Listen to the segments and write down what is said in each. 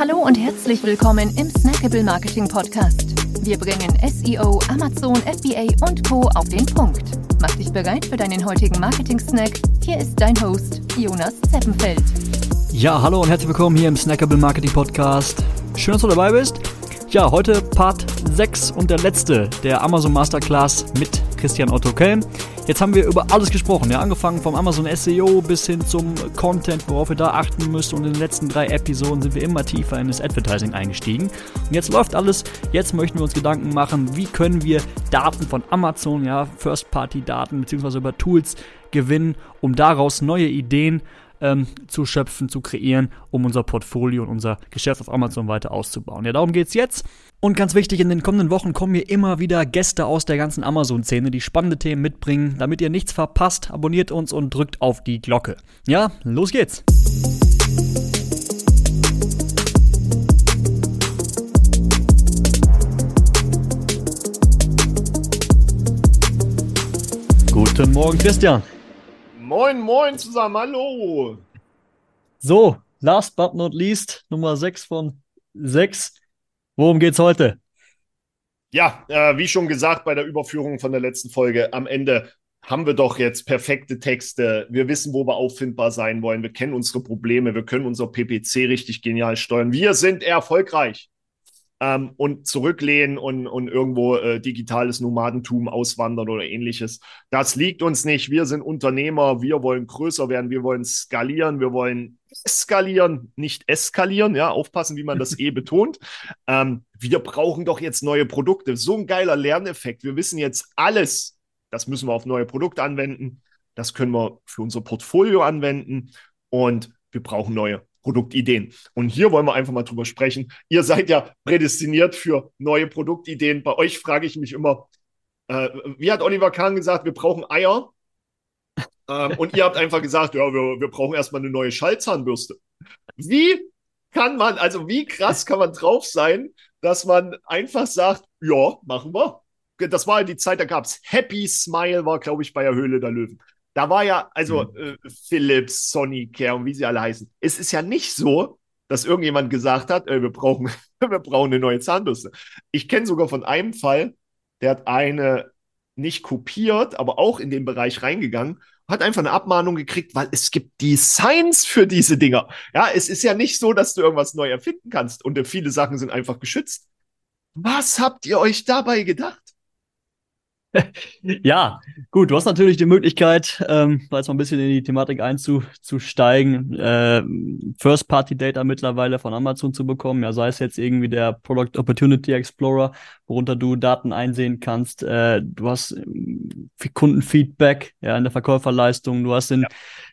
Hallo und herzlich willkommen im Snackable Marketing Podcast. Wir bringen SEO, Amazon, FBA und Co. auf den Punkt. Mach dich bereit für deinen heutigen Marketing-Snack. Hier ist dein Host, Jonas Zeppenfeld. Ja, hallo und herzlich willkommen hier im Snackable Marketing Podcast. Schön, dass du dabei bist. Ja, heute Part 6 und der letzte der Amazon Masterclass mit Christian Otto Kelm. Jetzt haben wir über alles gesprochen, ja, angefangen vom Amazon SEO bis hin zum Content, worauf ihr da achten müsst. Und in den letzten drei Episoden sind wir immer tiefer in das Advertising eingestiegen. Und jetzt läuft alles. Jetzt möchten wir uns Gedanken machen, wie können wir Daten von Amazon, ja, First-Party-Daten beziehungsweise über Tools gewinnen, um daraus neue Ideen ähm, zu schöpfen, zu kreieren, um unser Portfolio und unser Geschäft auf Amazon weiter auszubauen. Ja, darum geht es jetzt. Und ganz wichtig, in den kommenden Wochen kommen hier immer wieder Gäste aus der ganzen Amazon-Szene, die spannende Themen mitbringen. Damit ihr nichts verpasst, abonniert uns und drückt auf die Glocke. Ja, los geht's! Guten Morgen, Christian. Moin, moin zusammen, hallo. So, last but not least, Nummer 6 von 6. Worum geht's heute? Ja, äh, wie schon gesagt bei der Überführung von der letzten Folge, am Ende haben wir doch jetzt perfekte Texte. Wir wissen, wo wir auffindbar sein wollen. Wir kennen unsere Probleme. Wir können unser PPC richtig genial steuern. Wir sind erfolgreich ähm, und zurücklehnen und, und irgendwo äh, digitales Nomadentum auswandern oder ähnliches. Das liegt uns nicht. Wir sind Unternehmer, wir wollen größer werden, wir wollen skalieren, wir wollen skalieren, nicht eskalieren. Ja, aufpassen, wie man das eh betont. Ähm, wir brauchen doch jetzt neue Produkte. So ein geiler Lerneffekt. Wir wissen jetzt alles. Das müssen wir auf neue Produkte anwenden. Das können wir für unser Portfolio anwenden. Und wir brauchen neue Produktideen. Und hier wollen wir einfach mal drüber sprechen. Ihr seid ja prädestiniert für neue Produktideen. Bei euch frage ich mich immer, äh, wie hat Oliver Kahn gesagt, wir brauchen Eier. Ähm, und ihr habt einfach gesagt, ja, wir, wir brauchen erstmal eine neue Schallzahnbürste. Wie kann man, also wie krass kann man drauf sein, dass man einfach sagt, ja, machen wir. Das war die Zeit, da gab es Happy Smile, war, glaube ich, bei der Höhle der Löwen. Da war ja, also mhm. äh, Philips, Sonicare und wie sie alle heißen. Es ist ja nicht so, dass irgendjemand gesagt hat, äh, wir, brauchen, wir brauchen eine neue Zahnbürste. Ich kenne sogar von einem Fall, der hat eine nicht kopiert, aber auch in den Bereich reingegangen, hat einfach eine Abmahnung gekriegt, weil es gibt Designs für diese Dinger. Ja, es ist ja nicht so, dass du irgendwas neu erfinden kannst und viele Sachen sind einfach geschützt. Was habt ihr euch dabei gedacht? ja, gut, du hast natürlich die Möglichkeit, ähm, jetzt mal ein bisschen in die Thematik einzusteigen, äh, First-Party-Data mittlerweile von Amazon zu bekommen, ja, sei es jetzt irgendwie der Product Opportunity Explorer, worunter du Daten einsehen kannst, äh, du hast ähm, Kundenfeedback, ja, in der Verkäuferleistung, du hast den, ja.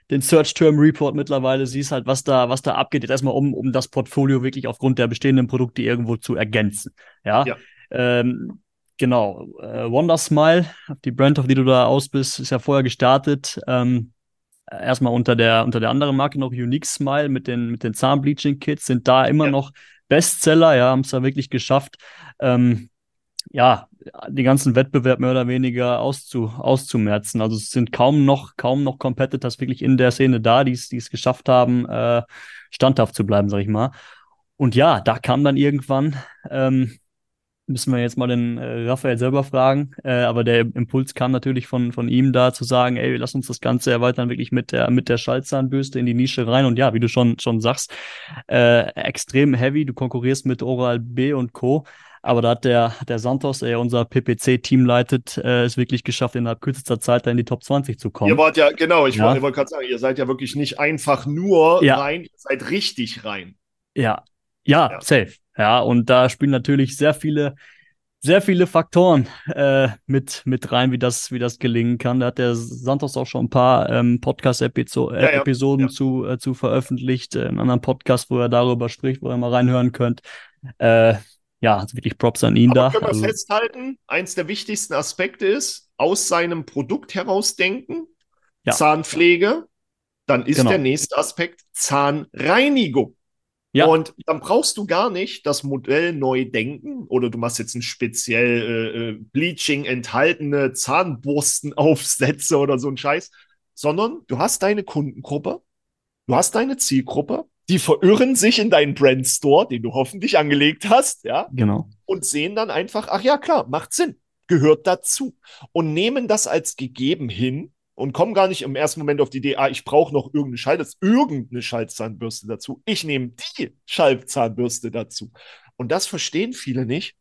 den Search-Term-Report mittlerweile, siehst halt, was da, was da abgeht, jetzt erstmal um, um das Portfolio wirklich aufgrund der bestehenden Produkte irgendwo zu ergänzen, ja. ja. Ähm, Genau, äh, Wonder Smile, die Brand, auf die du da aus bist, ist ja vorher gestartet. Ähm, erstmal unter der, unter der anderen Marke noch Unique Smile mit den, mit den Zahnbleaching-Kits, sind da immer ja. noch Bestseller, ja, haben es da wirklich geschafft, ähm, ja, den ganzen Wettbewerb mehr oder weniger auszu, auszumerzen. Also es sind kaum noch, kaum noch Competitors wirklich in der Szene da, die es geschafft haben, äh, standhaft zu bleiben, sag ich mal. Und ja, da kam dann irgendwann ähm, müssen wir jetzt mal den äh, Raphael selber fragen. Äh, aber der Impuls kam natürlich von, von ihm da zu sagen, ey, lass uns das Ganze erweitern, wirklich mit der, mit der Schallzahnbürste in die Nische rein. Und ja, wie du schon, schon sagst, äh, extrem heavy. Du konkurrierst mit Oral B und Co. Aber da hat der, der Santos, der unser PPC-Team leitet, äh, es wirklich geschafft, innerhalb kürzester Zeit da in die Top 20 zu kommen. Ihr wart ja, genau, ich ja. wollte wollt gerade sagen, ihr seid ja wirklich nicht einfach nur ja. rein, ihr seid richtig rein. Ja, ja, ja. safe. Ja, und da spielen natürlich sehr viele, sehr viele Faktoren äh, mit, mit rein, wie das, wie das gelingen kann. Da hat der Santos auch schon ein paar ähm, Podcast-Episoden ja, ja, ja. zu, äh, zu veröffentlicht, äh, einen anderen Podcast, wo er darüber spricht, wo ihr mal reinhören könnt. Äh, ja, also wirklich Props an ihn Aber da. Können wir also, festhalten, eins der wichtigsten Aspekte ist, aus seinem Produkt herausdenken. Zahnpflege, dann ist genau. der nächste Aspekt Zahnreinigung. Ja. Und dann brauchst du gar nicht das Modell neu denken oder du machst jetzt ein speziell äh, äh Bleaching enthaltene Zahnbürstenaufsätze oder so ein Scheiß, sondern du hast deine Kundengruppe, du hast deine Zielgruppe Die verirren sich in deinen Brandstore, den du hoffentlich angelegt hast, ja. Genau. Und sehen dann einfach, ach ja, klar, macht Sinn, gehört dazu. Und nehmen das als gegeben hin und kommen gar nicht im ersten Moment auf die Idee, ah, ich brauche noch irgendeine Schallzahnbürste, irgendeine Schallzahnbürste dazu. Ich nehme die Schallzahnbürste dazu. Und das verstehen viele nicht.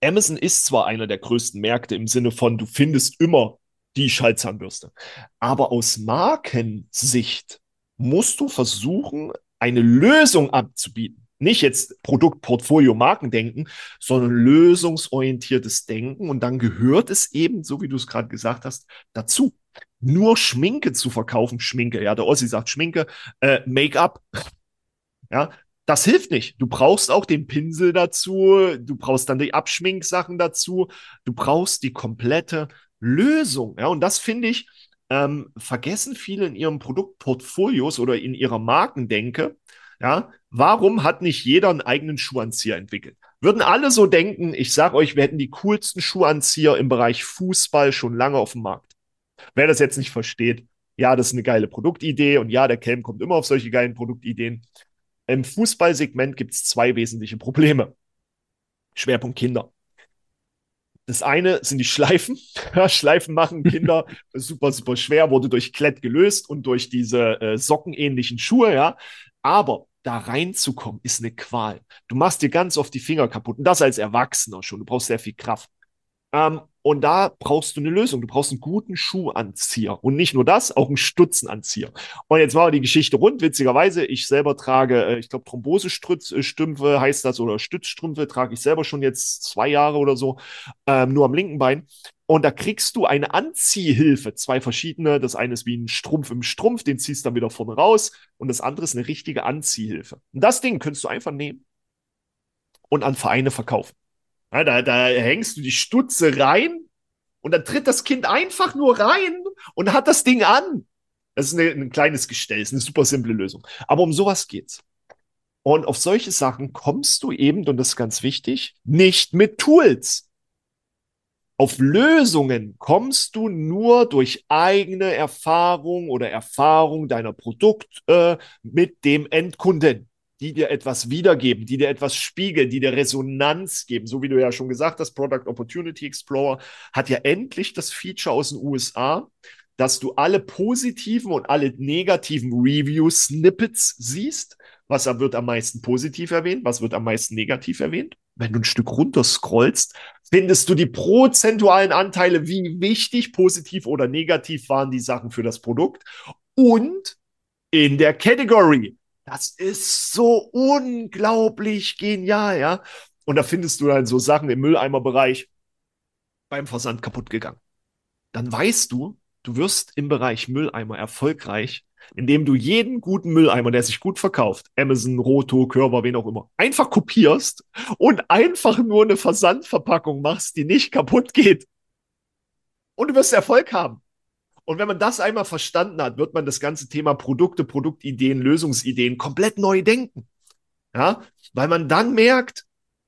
Amazon ist zwar einer der größten Märkte im Sinne von, du findest immer die Schallzahnbürste. Aber aus Markensicht musst du versuchen, eine Lösung abzubieten. Nicht jetzt Produktportfolio Markendenken, sondern lösungsorientiertes Denken. Und dann gehört es eben, so wie du es gerade gesagt hast, dazu. Nur Schminke zu verkaufen, Schminke, ja, der Ossi sagt Schminke, äh, Make-up, ja, das hilft nicht. Du brauchst auch den Pinsel dazu, du brauchst dann die Abschminksachen dazu, du brauchst die komplette Lösung. Ja, und das finde ich, ähm, vergessen viele in ihren Produktportfolios oder in ihrer Markendenke. Ja, warum hat nicht jeder einen eigenen Schuhanzieher entwickelt? Würden alle so denken, ich sage euch, wir hätten die coolsten Schuhanzieher im Bereich Fußball schon lange auf dem Markt. Wer das jetzt nicht versteht, ja, das ist eine geile Produktidee und ja, der Kelm kommt immer auf solche geilen Produktideen. Im Fußballsegment gibt es zwei wesentliche Probleme. Schwerpunkt Kinder. Das eine sind die Schleifen. Schleifen machen Kinder super, super schwer, wurde durch Klett gelöst und durch diese äh, sockenähnlichen Schuhe, ja. Aber da reinzukommen, ist eine Qual. Du machst dir ganz oft die Finger kaputt. Und das als Erwachsener schon. Du brauchst sehr viel Kraft. Ähm, und da brauchst du eine Lösung. Du brauchst einen guten Schuhanzieher. Und nicht nur das, auch einen Stutzenanzieher. Und jetzt war die Geschichte rund. Witzigerweise, ich selber trage, äh, ich glaube, Thrombosestümpfe heißt das oder Stützstrümpfe trage ich selber schon jetzt zwei Jahre oder so, ähm, nur am linken Bein. Und da kriegst du eine Anziehhilfe, zwei verschiedene. Das eine ist wie ein Strumpf im Strumpf, den ziehst du dann wieder vorne raus. Und das andere ist eine richtige Anziehhilfe. Und das Ding könntest du einfach nehmen und an Vereine verkaufen. Ja, da, da hängst du die Stutze rein und dann tritt das Kind einfach nur rein und hat das Ding an. Das ist eine, ein kleines Gestell, ist eine super simple Lösung. Aber um sowas geht's. Und auf solche Sachen kommst du eben, und das ist ganz wichtig, nicht mit Tools. Auf Lösungen kommst du nur durch eigene Erfahrung oder Erfahrung deiner Produkt äh, mit dem Endkunden die dir etwas wiedergeben, die dir etwas spiegeln, die dir Resonanz geben. So wie du ja schon gesagt hast, Product Opportunity Explorer hat ja endlich das Feature aus den USA, dass du alle positiven und alle negativen Review-Snippets siehst. Was wird am meisten positiv erwähnt? Was wird am meisten negativ erwähnt? Wenn du ein Stück runter scrollst, findest du die prozentualen Anteile, wie wichtig, positiv oder negativ waren die Sachen für das Produkt. Und in der Category, das ist so unglaublich genial, ja. Und da findest du dann so Sachen im Mülleimerbereich beim Versand kaputt gegangen. Dann weißt du, du wirst im Bereich Mülleimer erfolgreich, indem du jeden guten Mülleimer, der sich gut verkauft, Amazon, Roto, Körber, wen auch immer, einfach kopierst und einfach nur eine Versandverpackung machst, die nicht kaputt geht. Und du wirst Erfolg haben. Und wenn man das einmal verstanden hat, wird man das ganze Thema Produkte, Produktideen, Lösungsideen komplett neu denken. Ja, weil man dann merkt,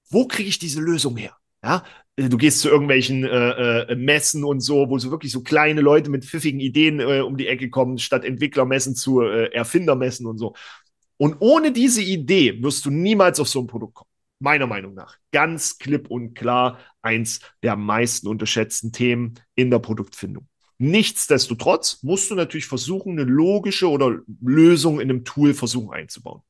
wo kriege ich diese Lösung her? Ja, du gehst zu irgendwelchen äh, äh, Messen und so, wo so wirklich so kleine Leute mit pfiffigen Ideen äh, um die Ecke kommen, statt Entwicklermessen zu äh, Erfindermessen und so. Und ohne diese Idee wirst du niemals auf so ein Produkt kommen. Meiner Meinung nach. Ganz klipp und klar eins der meisten unterschätzten Themen in der Produktfindung. Nichtsdestotrotz musst du natürlich versuchen, eine logische oder Lösung in einem Tool versuchen einzubauen.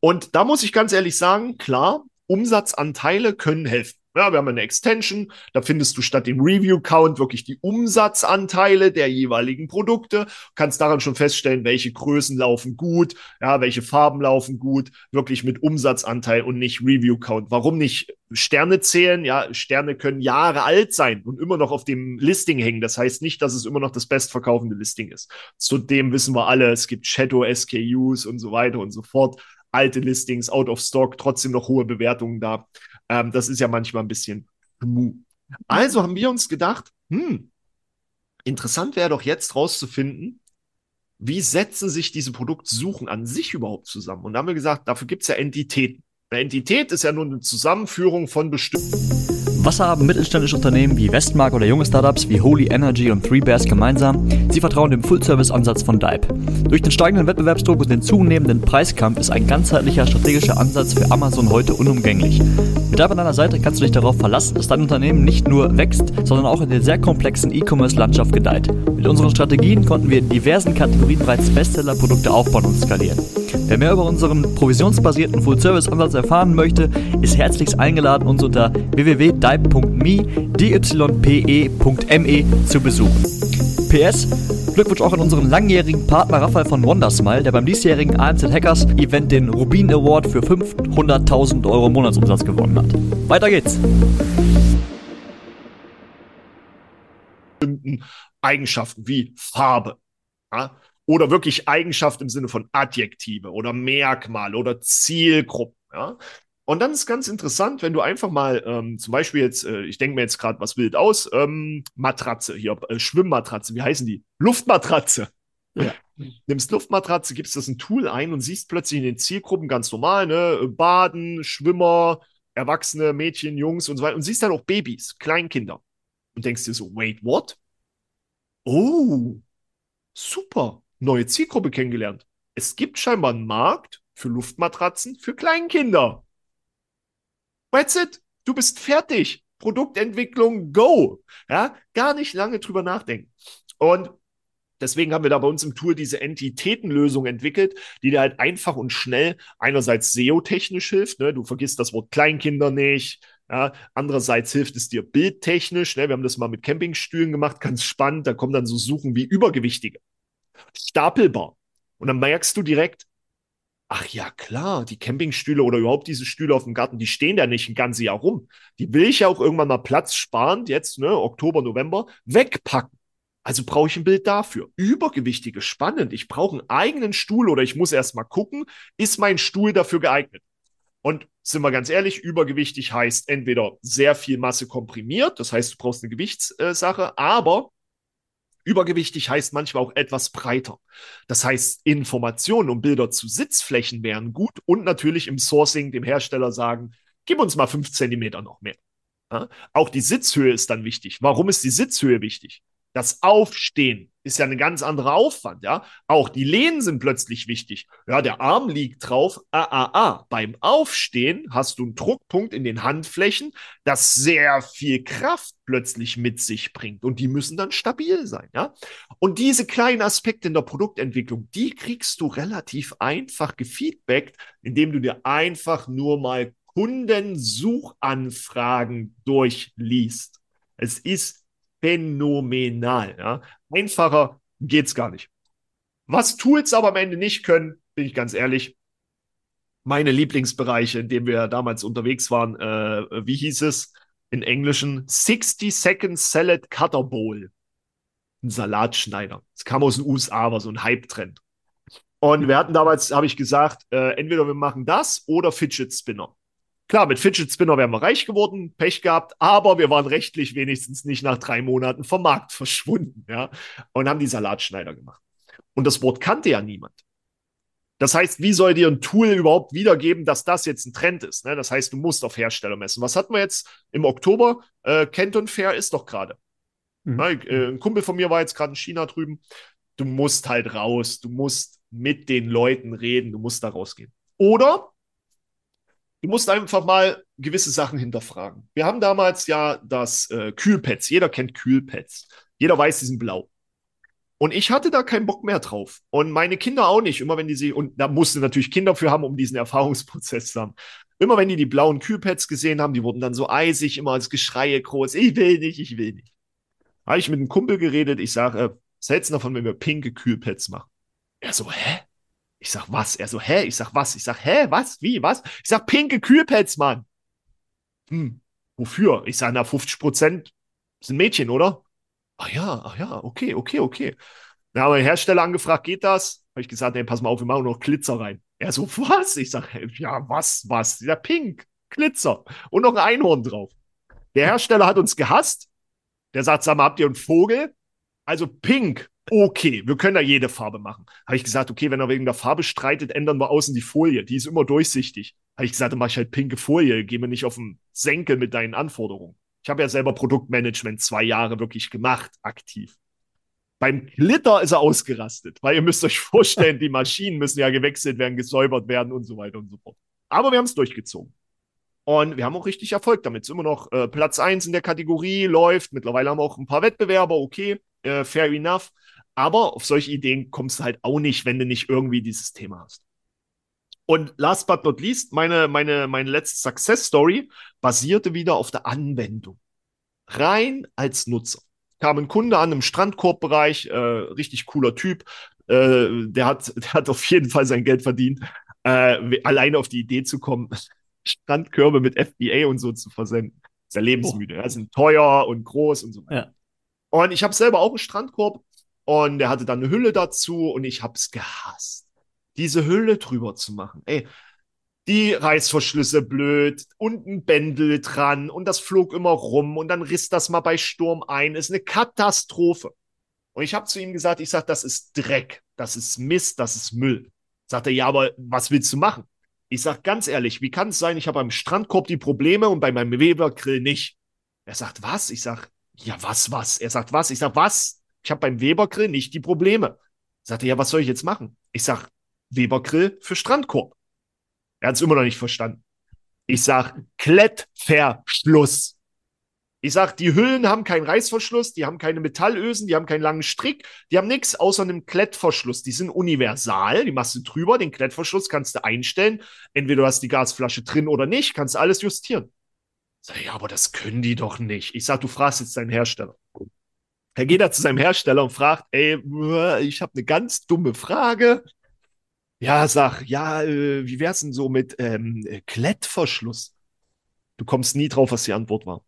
Und da muss ich ganz ehrlich sagen, klar, Umsatzanteile können helfen. Ja, wir haben eine Extension, da findest du statt dem Review-Count wirklich die Umsatzanteile der jeweiligen Produkte, kannst daran schon feststellen, welche Größen laufen gut, ja, welche Farben laufen gut, wirklich mit Umsatzanteil und nicht Review-Count. Warum nicht Sterne zählen? Ja, Sterne können Jahre alt sein und immer noch auf dem Listing hängen. Das heißt nicht, dass es immer noch das bestverkaufende Listing ist. Zudem wissen wir alle, es gibt Shadow SKUs und so weiter und so fort alte Listings, out of stock, trotzdem noch hohe Bewertungen da. Ähm, das ist ja manchmal ein bisschen schmu. Also haben wir uns gedacht, hm, interessant wäre doch jetzt rauszufinden, wie setzen sich diese Produktsuchen an sich überhaupt zusammen? Und da haben wir gesagt, dafür gibt es ja Entitäten. Eine Entität ist ja nur eine Zusammenführung von bestimmten Was haben mittelständische Unternehmen wie Westmark oder junge Startups wie Holy Energy und Three Bears gemeinsam? Sie vertrauen dem Full-Service-Ansatz von Dive. Durch den steigenden Wettbewerbsdruck und den zunehmenden Preiskampf ist ein ganzheitlicher strategischer Ansatz für Amazon heute unumgänglich. Mit Dive an deiner Seite kannst du dich darauf verlassen, dass dein Unternehmen nicht nur wächst, sondern auch in der sehr komplexen E-Commerce-Landschaft gedeiht. Mit unseren Strategien konnten wir in diversen Kategorien bereits Bestseller-Produkte aufbauen und skalieren. Wer mehr über unseren provisionsbasierten Full-Service-Ansatz erfahren möchte, ist herzlichst eingeladen, uns unter www.dype.me, dype.me zu besuchen. PS, Glückwunsch auch an unseren langjährigen Partner Raphael von Wondersmile, der beim diesjährigen AMZ Hackers Event den Rubin Award für 500.000 Euro Monatsumsatz gewonnen hat. Weiter geht's! Eigenschaften wie Farbe. Ja? Oder wirklich Eigenschaft im Sinne von Adjektive oder Merkmale oder Zielgruppen. Ja? Und dann ist ganz interessant, wenn du einfach mal ähm, zum Beispiel jetzt, äh, ich denke mir jetzt gerade was wild aus, ähm, Matratze, hier, äh, Schwimmmatratze, wie heißen die? Luftmatratze. Ja. Nimmst Luftmatratze, gibst das ein Tool ein und siehst plötzlich in den Zielgruppen ganz normal, ne, Baden, Schwimmer, Erwachsene, Mädchen, Jungs und so weiter und siehst dann auch Babys, Kleinkinder und denkst dir so, wait, what? Oh, super, neue Zielgruppe kennengelernt. Es gibt scheinbar einen Markt für Luftmatratzen für Kleinkinder. That's it. Du bist fertig. Produktentwicklung, go. Ja, gar nicht lange drüber nachdenken. Und Deswegen haben wir da bei uns im Tool diese Entitätenlösung entwickelt, die dir halt einfach und schnell einerseits SEO-technisch hilft. Ne? Du vergisst das Wort Kleinkinder nicht. Ja? Andererseits hilft es dir bildtechnisch. Ne? Wir haben das mal mit Campingstühlen gemacht, ganz spannend. Da kommen dann so Suchen wie Übergewichtige. Stapelbar. Und dann merkst du direkt, Ach ja, klar, die Campingstühle oder überhaupt diese Stühle auf dem Garten, die stehen da nicht ein ganzes Jahr rum. Die will ich ja auch irgendwann mal Platz sparend, jetzt, ne, Oktober, November, wegpacken. Also brauche ich ein Bild dafür. Übergewichtige, spannend. Ich brauche einen eigenen Stuhl oder ich muss erst mal gucken, ist mein Stuhl dafür geeignet? Und sind wir ganz ehrlich, übergewichtig heißt entweder sehr viel Masse komprimiert, das heißt, du brauchst eine Gewichtssache, aber Übergewichtig heißt manchmal auch etwas breiter. Das heißt, Informationen und Bilder zu Sitzflächen wären gut und natürlich im Sourcing dem Hersteller sagen, gib uns mal fünf Zentimeter noch mehr. Ja? Auch die Sitzhöhe ist dann wichtig. Warum ist die Sitzhöhe wichtig? Das Aufstehen ist ja ein ganz anderer Aufwand, ja. Auch die Lehnen sind plötzlich wichtig. Ja, der Arm liegt drauf. Ah, ah, ah. Beim Aufstehen hast du einen Druckpunkt in den Handflächen, das sehr viel Kraft plötzlich mit sich bringt. Und die müssen dann stabil sein, ja. Und diese kleinen Aspekte in der Produktentwicklung, die kriegst du relativ einfach gefeedbackt, indem du dir einfach nur mal Kundensuchanfragen durchliest. Es ist phänomenal. Ja? Einfacher geht's gar nicht. Was Tools aber am Ende nicht können, bin ich ganz ehrlich, meine Lieblingsbereiche, in denen wir damals unterwegs waren, äh, wie hieß es in Englischen? 60 Second Salad Cutter Bowl. Ein Salatschneider. Das kam aus den USA, war so ein Hype-Trend. Und wir hatten damals, habe ich gesagt, äh, entweder wir machen das oder Fidget Spinner. Klar, mit Fidget Spinner wären wir reich geworden, Pech gehabt, aber wir waren rechtlich wenigstens nicht nach drei Monaten vom Markt verschwunden, ja, und haben die Salatschneider gemacht. Und das Wort kannte ja niemand. Das heißt, wie soll dir ein Tool überhaupt wiedergeben, dass das jetzt ein Trend ist? Ne? Das heißt, du musst auf Hersteller messen. Was hatten wir jetzt im Oktober? Äh, Canton Fair ist doch gerade. Mhm. Äh, ein Kumpel von mir war jetzt gerade in China drüben. Du musst halt raus. Du musst mit den Leuten reden. Du musst da rausgehen. Oder Du musst einfach mal gewisse Sachen hinterfragen. Wir haben damals ja das äh, Kühlpads. Jeder kennt Kühlpads. Jeder weiß, die sind blau. Und ich hatte da keinen Bock mehr drauf. Und meine Kinder auch nicht. Immer wenn die sie, und da musste natürlich Kinder für haben, um diesen Erfahrungsprozess zu haben. Immer wenn die die blauen Kühlpads gesehen haben, die wurden dann so eisig, immer als Geschreie groß. Ich will nicht, ich will nicht. Habe ich mit einem Kumpel geredet. Ich sage, äh, was hältst du davon, wenn wir pinke Kühlpads machen? Er so, hä? Ich sag, was? Er so, hä? Ich sag, was? Ich sag, hä? Was? Wie? Was? Ich sag, pinke Kühlpads, Mann. Hm, wofür? Ich sag, na, 50 Prozent sind Mädchen, oder? Ach ja, ach ja, okay, okay, okay. Dann haben wir den Hersteller angefragt, geht das? Habe ich gesagt, nee, pass mal auf, wir machen noch Glitzer rein. Er so, was? Ich sag, ja, was, was? Ja, pink, Glitzer und noch ein Einhorn drauf. Der Hersteller hat uns gehasst. Der sagt, sag mal, habt ihr einen Vogel? Also pink, okay, wir können da jede Farbe machen. Habe ich gesagt, okay, wenn er wegen der Farbe streitet, ändern wir außen die Folie. Die ist immer durchsichtig. Habe ich gesagt, dann mache ich halt pinke Folie, geh mir nicht auf den Senkel mit deinen Anforderungen. Ich habe ja selber Produktmanagement zwei Jahre wirklich gemacht, aktiv. Beim Glitter ist er ausgerastet, weil ihr müsst euch vorstellen, die Maschinen müssen ja gewechselt werden, gesäubert werden und so weiter und so fort. Aber wir haben es durchgezogen. Und wir haben auch richtig Erfolg damit. Es ist immer noch äh, Platz 1 in der Kategorie, läuft. Mittlerweile haben wir auch ein paar Wettbewerber, okay, äh, fair enough. Aber auf solche Ideen kommst du halt auch nicht, wenn du nicht irgendwie dieses Thema hast. Und last but not least, meine, meine, meine letzte Success Story basierte wieder auf der Anwendung. Rein als Nutzer. Kam ein Kunde an im Strandkorbbereich, äh, richtig cooler Typ. Äh, der, hat, der hat auf jeden Fall sein Geld verdient, äh, alleine auf die Idee zu kommen, Strandkörbe mit FBA und so zu versenden. Ist ja lebensmüde. Oh. Ja, sind teuer und groß und so weiter. Ja. Und ich habe selber auch einen Strandkorb und der hatte dann eine Hülle dazu und ich habe es gehasst, diese Hülle drüber zu machen. Ey, die Reißverschlüsse blöd und ein Bändel dran und das flog immer rum und dann riss das mal bei Sturm ein. Ist eine Katastrophe. Und ich habe zu ihm gesagt, ich sage, das ist Dreck, das ist Mist, das ist Müll. Sagt er, ja, aber was willst du machen? Ich sag ganz ehrlich, wie kann es sein, ich habe am Strandkorb die Probleme und bei meinem Webergrill nicht? Er sagt, was? Ich sag, ja, was, was? Er sagt, was? Ich sag, was? Ich habe beim Webergrill nicht die Probleme. Sagt er, ja, was soll ich jetzt machen? Ich sag, Webergrill für Strandkorb. Er hat es immer noch nicht verstanden. Ich sag, Klettverschluss. Ich sag, die Hüllen haben keinen Reißverschluss, die haben keine Metallösen, die haben keinen langen Strick, die haben nichts außer einem Klettverschluss. Die sind universal, die machst du drüber, den Klettverschluss kannst du einstellen. Entweder du hast die Gasflasche drin oder nicht, kannst alles justieren. Sag, ja, aber das können die doch nicht. Ich sag, du fragst jetzt deinen Hersteller. Er geht da zu seinem Hersteller und fragt, ey, ich habe eine ganz dumme Frage. Ja, sag, ja, äh, wie wär's denn so mit ähm, Klettverschluss? Du kommst nie drauf, was die Antwort war.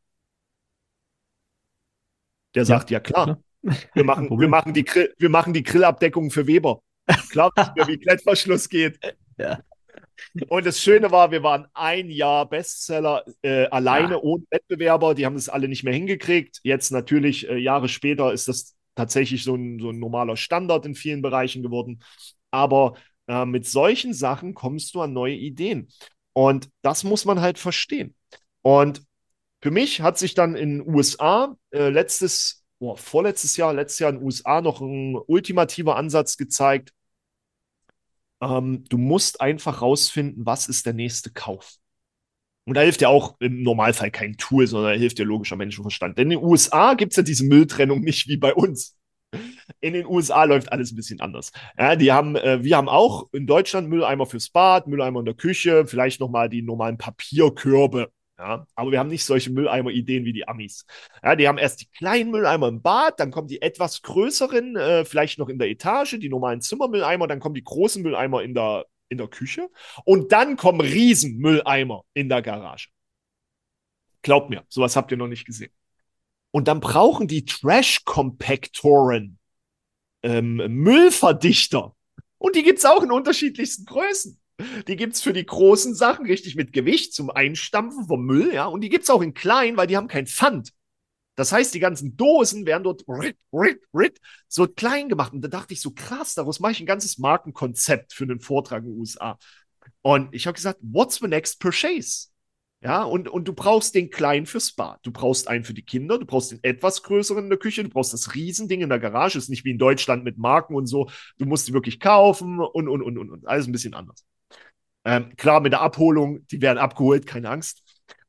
Der sagt, ja, ja klar, wir machen, wir, machen die Grill, wir machen die Grillabdeckung für Weber. Klar, wie Klettverschluss geht. Ja. Und das Schöne war, wir waren ein Jahr Bestseller äh, alleine ja. ohne Wettbewerber. Die haben das alle nicht mehr hingekriegt. Jetzt natürlich, äh, Jahre später, ist das tatsächlich so ein, so ein normaler Standard in vielen Bereichen geworden. Aber äh, mit solchen Sachen kommst du an neue Ideen. Und das muss man halt verstehen. Und für mich hat sich dann in den USA äh, letztes, oh, vorletztes Jahr, letztes Jahr in den USA noch ein ultimativer Ansatz gezeigt. Ähm, du musst einfach rausfinden, was ist der nächste Kauf. Und da hilft ja auch im Normalfall kein Tool, sondern da hilft dir logischer Menschenverstand. Denn in den USA gibt es ja diese Mülltrennung nicht wie bei uns. In den USA läuft alles ein bisschen anders. Ja, die haben, äh, wir haben auch in Deutschland Mülleimer fürs Bad, Mülleimer in der Küche, vielleicht nochmal die normalen Papierkörbe ja, aber wir haben nicht solche Mülleimer-Ideen wie die Amis. Ja, die haben erst die kleinen Mülleimer im Bad, dann kommen die etwas größeren, äh, vielleicht noch in der Etage, die normalen Zimmermülleimer, dann kommen die großen Mülleimer in der, in der Küche und dann kommen Riesenmülleimer in der Garage. Glaubt mir, sowas habt ihr noch nicht gesehen. Und dann brauchen die Trash-Kompaktoren ähm, Müllverdichter. Und die gibt es auch in unterschiedlichsten Größen. Die gibt es für die großen Sachen richtig mit Gewicht zum Einstampfen vom Müll, ja. Und die gibt es auch in klein, weil die haben kein Pfand. Das heißt, die ganzen Dosen werden dort rit, rit, rit, so klein gemacht. Und da dachte ich so, krass, daraus mache ich ein ganzes Markenkonzept für einen Vortrag in den USA. Und ich habe gesagt, what's the next purchase? Ja, und, und du brauchst den kleinen fürs Bad. Du brauchst einen für die Kinder, du brauchst den etwas größeren in der Küche, du brauchst das Riesending in der Garage. Ist nicht wie in Deutschland mit Marken und so. Du musst die wirklich kaufen und, und, und, und, und. Alles ein bisschen anders. Ähm, klar, mit der Abholung, die werden abgeholt, keine Angst.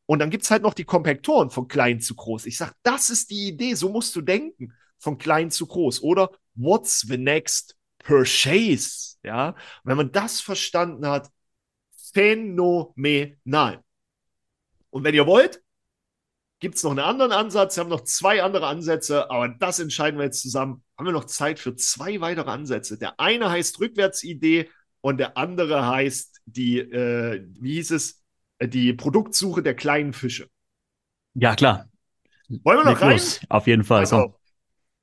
Und dann gibt es halt noch die Kompaktoren von klein zu groß. Ich sage, das ist die Idee, so musst du denken, von klein zu groß. Oder what's the next purchase? Ja, wenn man das verstanden hat, phänomenal. Und wenn ihr wollt, gibt es noch einen anderen Ansatz. Wir haben noch zwei andere Ansätze, aber das entscheiden wir jetzt zusammen. Haben wir noch Zeit für zwei weitere Ansätze? Der eine heißt Rückwärtsidee und der andere heißt die, äh, wie hieß es, äh, die Produktsuche der kleinen Fische. Ja, klar. Wollen wir noch rein? Los. Auf jeden Fall. Also,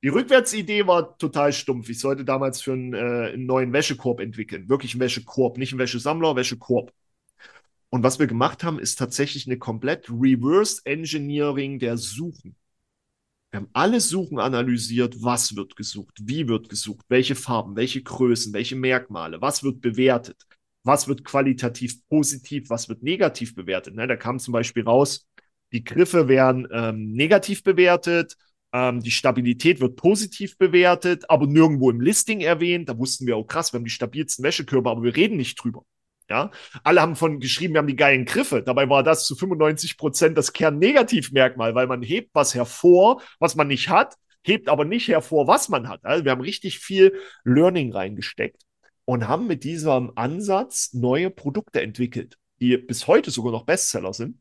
die Rückwärtsidee war total stumpf. Ich sollte damals für einen, äh, einen neuen Wäschekorb entwickeln. Wirklich einen Wäschekorb, nicht einen Wäschesammler, Wäschekorb. Und was wir gemacht haben, ist tatsächlich eine komplett Reverse Engineering der Suchen. Wir haben alle Suchen analysiert, was wird gesucht, wie wird gesucht, welche Farben, welche Größen, welche Merkmale, was wird bewertet, was wird qualitativ positiv, was wird negativ bewertet. Ne, da kam zum Beispiel raus, Die Griffe werden ähm, negativ bewertet, ähm, die Stabilität wird positiv bewertet, aber nirgendwo im Listing erwähnt. Da wussten wir, oh krass, wir haben die stabilsten Wäschekörper, aber wir reden nicht drüber. Ja, alle haben von geschrieben, wir haben die geilen Griffe. Dabei war das zu 95 Prozent das Kernnegativmerkmal, weil man hebt was hervor, was man nicht hat, hebt aber nicht hervor, was man hat. Also wir haben richtig viel Learning reingesteckt und haben mit diesem Ansatz neue Produkte entwickelt, die bis heute sogar noch Bestseller sind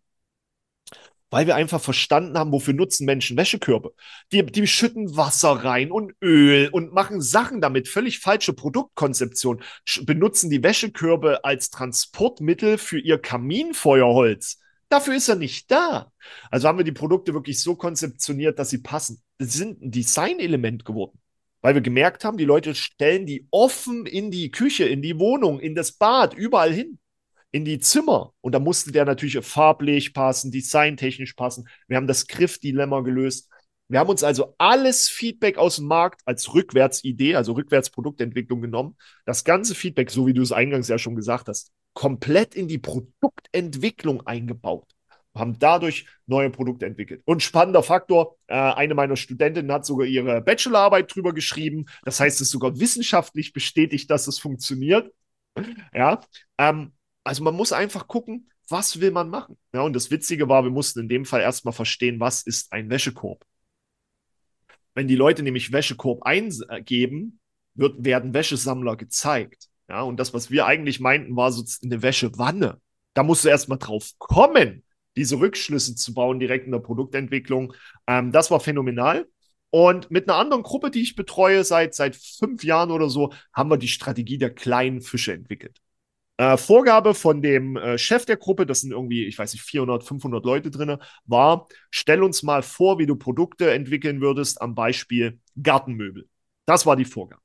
weil wir einfach verstanden haben, wofür nutzen Menschen Wäschekörbe. Die, die schütten Wasser rein und Öl und machen Sachen damit, völlig falsche Produktkonzeption, benutzen die Wäschekörbe als Transportmittel für ihr Kaminfeuerholz. Dafür ist er nicht da. Also haben wir die Produkte wirklich so konzeptioniert, dass sie passen. Das sind ein Designelement geworden. Weil wir gemerkt haben, die Leute stellen die offen in die Küche, in die Wohnung, in das Bad, überall hin in die Zimmer. Und da musste der natürlich farblich passen, designtechnisch passen. Wir haben das Griffdilemma gelöst. Wir haben uns also alles Feedback aus dem Markt als Rückwärtsidee, also Rückwärtsproduktentwicklung genommen. Das ganze Feedback, so wie du es eingangs ja schon gesagt hast, komplett in die Produktentwicklung eingebaut. Haben dadurch neue Produkte entwickelt. Und spannender Faktor, äh, eine meiner Studentinnen hat sogar ihre Bachelorarbeit drüber geschrieben. Das heißt, es ist sogar wissenschaftlich bestätigt, dass es funktioniert. Ja, ähm, also man muss einfach gucken, was will man machen. Ja, und das Witzige war, wir mussten in dem Fall erstmal verstehen, was ist ein Wäschekorb. Wenn die Leute nämlich Wäschekorb eingeben, wird, werden Wäschesammler gezeigt. Ja, und das, was wir eigentlich meinten, war so eine Wäschewanne. Da musst du erstmal drauf kommen, diese Rückschlüsse zu bauen, direkt in der Produktentwicklung. Ähm, das war phänomenal. Und mit einer anderen Gruppe, die ich betreue, seit, seit fünf Jahren oder so, haben wir die Strategie der kleinen Fische entwickelt. Äh, Vorgabe von dem äh, Chef der Gruppe, das sind irgendwie, ich weiß nicht, 400, 500 Leute drin, war, stell uns mal vor, wie du Produkte entwickeln würdest am Beispiel Gartenmöbel. Das war die Vorgabe.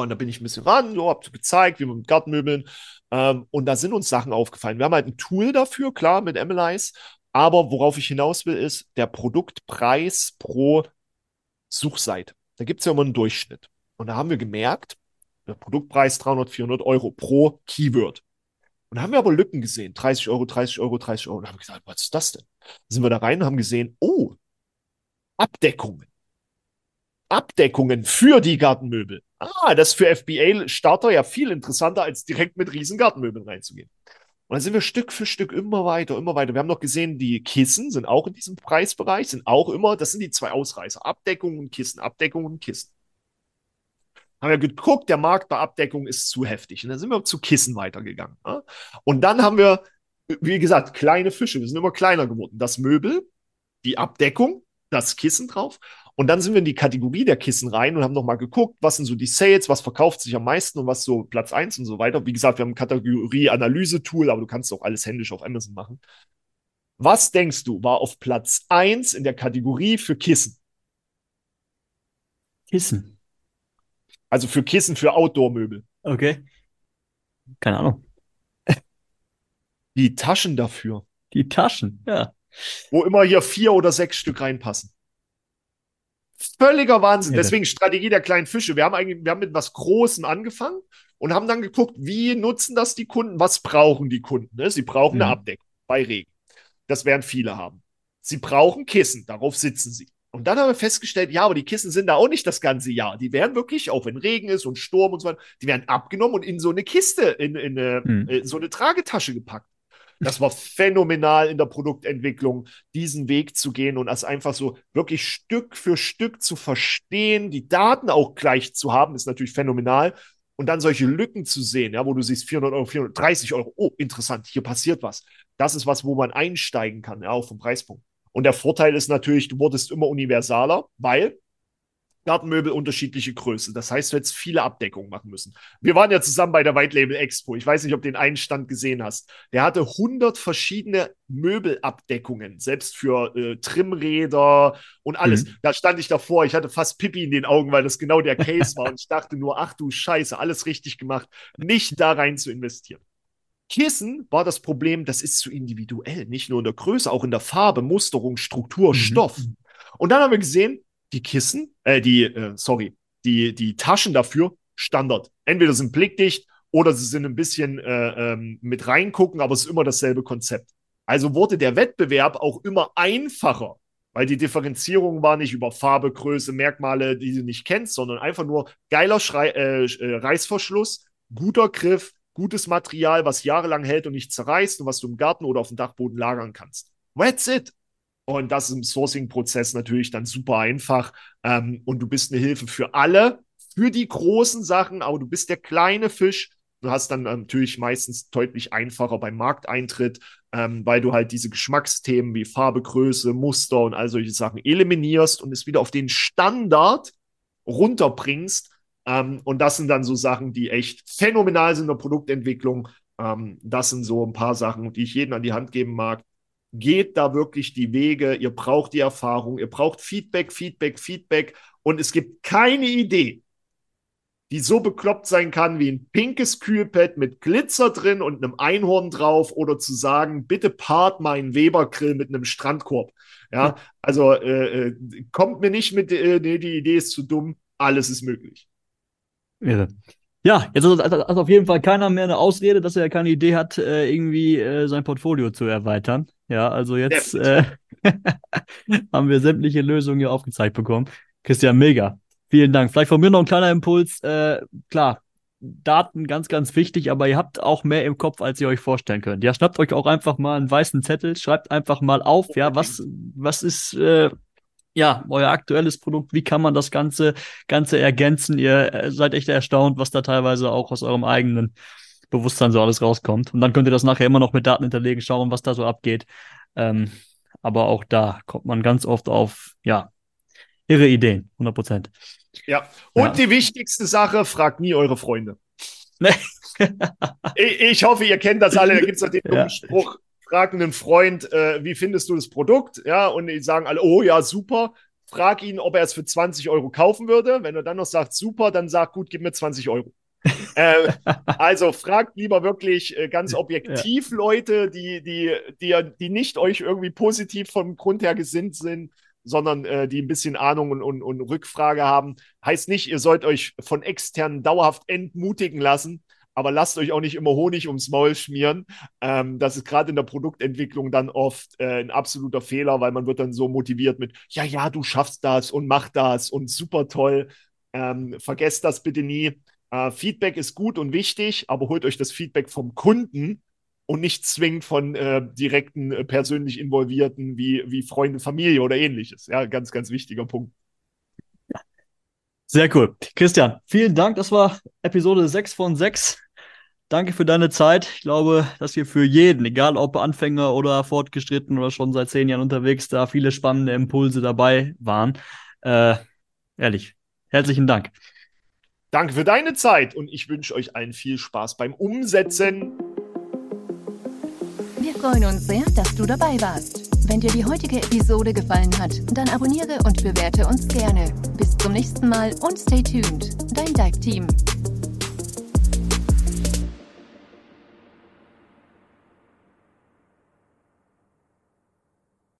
Und da bin ich ein bisschen ran, so, hab gezeigt, wie man mit Gartenmöbeln. Ähm, und da sind uns Sachen aufgefallen. Wir haben halt ein Tool dafür, klar, mit MLIs. Aber worauf ich hinaus will, ist der Produktpreis pro Suchseite. Da gibt es ja immer einen Durchschnitt. Und da haben wir gemerkt, der Produktpreis 300, 400 Euro pro Keyword. Und da haben wir aber Lücken gesehen. 30 Euro, 30 Euro, 30 Euro. Und haben gesagt, was ist das denn? Da sind wir da rein und haben gesehen, oh, Abdeckungen. Abdeckungen für die Gartenmöbel. Ah, das ist für FBA-Starter ja viel interessanter, als direkt mit riesen Gartenmöbeln reinzugehen. Und dann sind wir Stück für Stück immer weiter, immer weiter. Wir haben noch gesehen, die Kissen sind auch in diesem Preisbereich, sind auch immer, das sind die zwei Ausreißer. Abdeckungen und Kissen, Abdeckungen und Kissen haben wir geguckt, der Markt bei Abdeckung ist zu heftig. Und dann sind wir zu Kissen weitergegangen. Ja? Und dann haben wir, wie gesagt, kleine Fische. Wir sind immer kleiner geworden. Das Möbel, die Abdeckung, das Kissen drauf. Und dann sind wir in die Kategorie der Kissen rein und haben nochmal geguckt, was sind so die Sales, was verkauft sich am meisten und was so Platz 1 und so weiter. Wie gesagt, wir haben ein Kategorie-Analyse-Tool, aber du kannst auch alles händisch auf Amazon machen. Was denkst du, war auf Platz 1 in der Kategorie für Kissen? Kissen. Also für Kissen, für Outdoor-Möbel. Okay. Keine Ahnung. Die Taschen dafür. Die Taschen, ja. Wo immer hier vier oder sechs Stück reinpassen. Völliger Wahnsinn. Deswegen Strategie der kleinen Fische. Wir haben eigentlich, wir haben mit was Großem angefangen und haben dann geguckt, wie nutzen das die Kunden? Was brauchen die Kunden? Ne? Sie brauchen mhm. eine Abdeckung bei Regen. Das werden viele haben. Sie brauchen Kissen. Darauf sitzen sie. Und dann haben wir festgestellt, ja, aber die Kissen sind da auch nicht das ganze Jahr. Die werden wirklich, auch wenn Regen ist und Sturm und so weiter, die werden abgenommen und in so eine Kiste, in, in, eine, hm. in so eine Tragetasche gepackt. Das war phänomenal in der Produktentwicklung, diesen Weg zu gehen und das einfach so wirklich Stück für Stück zu verstehen, die Daten auch gleich zu haben, ist natürlich phänomenal. Und dann solche Lücken zu sehen, ja, wo du siehst 400 Euro, 430 Euro, oh, interessant, hier passiert was. Das ist was, wo man einsteigen kann, ja, auch vom Preispunkt. Und der Vorteil ist natürlich, du wurdest immer universaler, weil Gartenmöbel unterschiedliche Größe. Das heißt, du hättest viele Abdeckungen machen müssen. Wir waren ja zusammen bei der White Label Expo. Ich weiß nicht, ob du den einen Stand gesehen hast. Der hatte 100 verschiedene Möbelabdeckungen, selbst für äh, Trimmräder und alles. Mhm. Da stand ich davor. Ich hatte fast Pipi in den Augen, weil das genau der Case war. Und ich dachte nur, ach du Scheiße, alles richtig gemacht. Nicht da rein zu investieren. Kissen war das Problem, das ist zu individuell, nicht nur in der Größe, auch in der Farbe, Musterung, Struktur, mhm. Stoff. Und dann haben wir gesehen, die Kissen, äh, die, äh, sorry, die, die Taschen dafür Standard. Entweder sind blickdicht oder sie sind ein bisschen äh, ähm, mit reingucken, aber es ist immer dasselbe Konzept. Also wurde der Wettbewerb auch immer einfacher, weil die Differenzierung war nicht über Farbe, Größe, Merkmale, die du nicht kennst, sondern einfach nur geiler Schrei äh, äh Reißverschluss, guter Griff, gutes Material, was jahrelang hält und nicht zerreißt und was du im Garten oder auf dem Dachboden lagern kannst. That's it. Und das ist im Sourcing-Prozess natürlich dann super einfach. Ähm, und du bist eine Hilfe für alle, für die großen Sachen, aber du bist der kleine Fisch. Du hast dann natürlich meistens deutlich einfacher beim Markteintritt, ähm, weil du halt diese Geschmacksthemen wie Farbe, Größe, Muster und all solche Sachen eliminierst und es wieder auf den Standard runterbringst. Ähm, und das sind dann so Sachen, die echt phänomenal sind in der Produktentwicklung. Ähm, das sind so ein paar Sachen, die ich jedem an die Hand geben mag geht da wirklich die Wege, ihr braucht die Erfahrung, ihr braucht Feedback, Feedback, Feedback und es gibt keine Idee, die so bekloppt sein kann wie ein pinkes Kühlpad mit Glitzer drin und einem Einhorn drauf oder zu sagen, bitte part meinen Weber-Grill mit einem Strandkorb. Ja, also äh, äh, kommt mir nicht mit, äh, nee, die Idee ist zu dumm, alles ist möglich. Ja. Ja, jetzt hat auf jeden Fall keiner mehr eine Ausrede, dass er keine Idee hat, äh, irgendwie äh, sein Portfolio zu erweitern. Ja, also jetzt äh, haben wir sämtliche Lösungen hier aufgezeigt bekommen. Christian, mega. Vielen Dank. Vielleicht von mir noch ein kleiner Impuls. Äh, klar, Daten ganz, ganz wichtig, aber ihr habt auch mehr im Kopf, als ihr euch vorstellen könnt. Ja, schnappt euch auch einfach mal einen weißen Zettel, schreibt einfach mal auf, ja, was, was ist äh, ja, euer aktuelles Produkt, wie kann man das Ganze, Ganze ergänzen? Ihr äh, seid echt erstaunt, was da teilweise auch aus eurem eigenen Bewusstsein so alles rauskommt. Und dann könnt ihr das nachher immer noch mit Daten hinterlegen, schauen, was da so abgeht. Ähm, aber auch da kommt man ganz oft auf, ja, irre Ideen, 100 Prozent. Ja, und ja. die wichtigste Sache, fragt nie eure Freunde. ich, ich, hoffe, ihr kennt das alle. Da gibt es den ja. Spruch, frag einen Freund, äh, wie findest du das Produkt? Ja, und die sagen alle, oh ja, super. Frag ihn, ob er es für 20 Euro kaufen würde. Wenn er dann noch sagt, super, dann sag, gut, gib mir 20 Euro. Äh, also fragt lieber wirklich äh, ganz objektiv ja. Leute, die, die, die, die nicht euch irgendwie positiv vom Grund her gesinnt sind, sondern äh, die ein bisschen Ahnung und, und, und Rückfrage haben. Heißt nicht, ihr sollt euch von externen dauerhaft entmutigen lassen, aber lasst euch auch nicht immer Honig ums Maul schmieren. Ähm, das ist gerade in der Produktentwicklung dann oft äh, ein absoluter Fehler, weil man wird dann so motiviert mit, ja, ja, du schaffst das und mach das und super toll. Ähm, vergesst das bitte nie. Äh, Feedback ist gut und wichtig, aber holt euch das Feedback vom Kunden und nicht zwingend von äh, direkten, äh, persönlich Involvierten wie, wie Freunde, Familie oder ähnliches. Ja, ganz, ganz wichtiger Punkt. Sehr cool. Christian, vielen Dank. Das war Episode 6 von 6. Danke für deine Zeit. Ich glaube, dass hier für jeden, egal ob Anfänger oder fortgeschritten oder schon seit zehn Jahren unterwegs, da viele spannende Impulse dabei waren. Äh, ehrlich, herzlichen Dank. Danke für deine Zeit und ich wünsche euch allen viel Spaß beim Umsetzen. Wir freuen uns sehr, dass du dabei warst. Wenn dir die heutige Episode gefallen hat, dann abonniere und bewerte uns gerne. Bis zum nächsten Mal und stay tuned. Dein Dive Team.